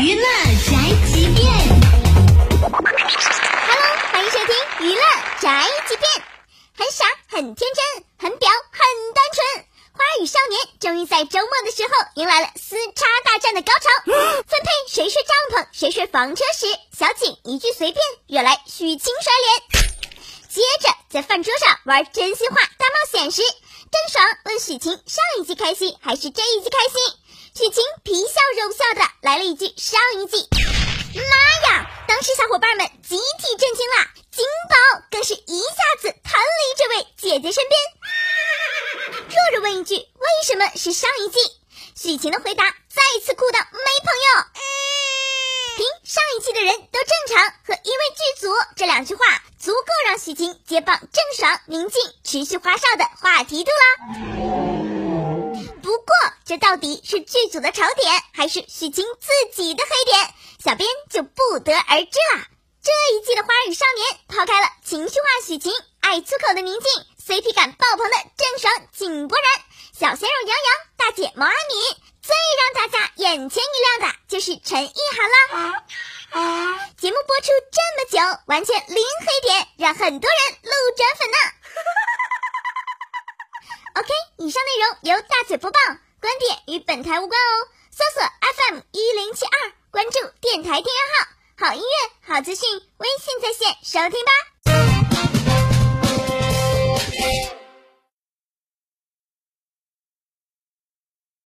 娱乐宅急便，Hello，欢迎收听娱乐宅急便。很傻，很天真，很表，很单纯。花儿与少年终于在周末的时候迎来了撕叉大战的高潮。分配谁睡帐篷，谁睡房车时，小景一句随便，惹来许晴甩脸。接着在饭桌上玩真心话大冒险时，郑爽问许晴上一季开心还是这一季开心？许晴皮笑肉不笑的来了一句上一季。妈呀！当时小伙伴们集体震惊了，金宝更是一下子弹离这位姐姐身边。弱弱问一句：为什么是上一季？许晴的回答再次哭到没朋友。凭上一季的人都正常和因为剧组这两句话，许晴接棒郑爽、宁静持续花哨的话题度啦。不过这到底是剧组的槽点，还是许晴自己的黑点？小编就不得而知啦。这一季的《花儿与少年》抛开了情绪化许晴、爱粗口的宁静、CP 感爆棚的郑爽、井柏然、小鲜肉杨洋、大姐毛阿敏。最让大家眼前一亮的就是陈意涵啦。节目播出这么久，完全零黑点，让很多人路转粉呢。OK，以上内容由大嘴播报，观点与本台无关哦。搜索 FM 一零七二，关注电台订阅号，好音乐、好资讯，微信在线收听吧。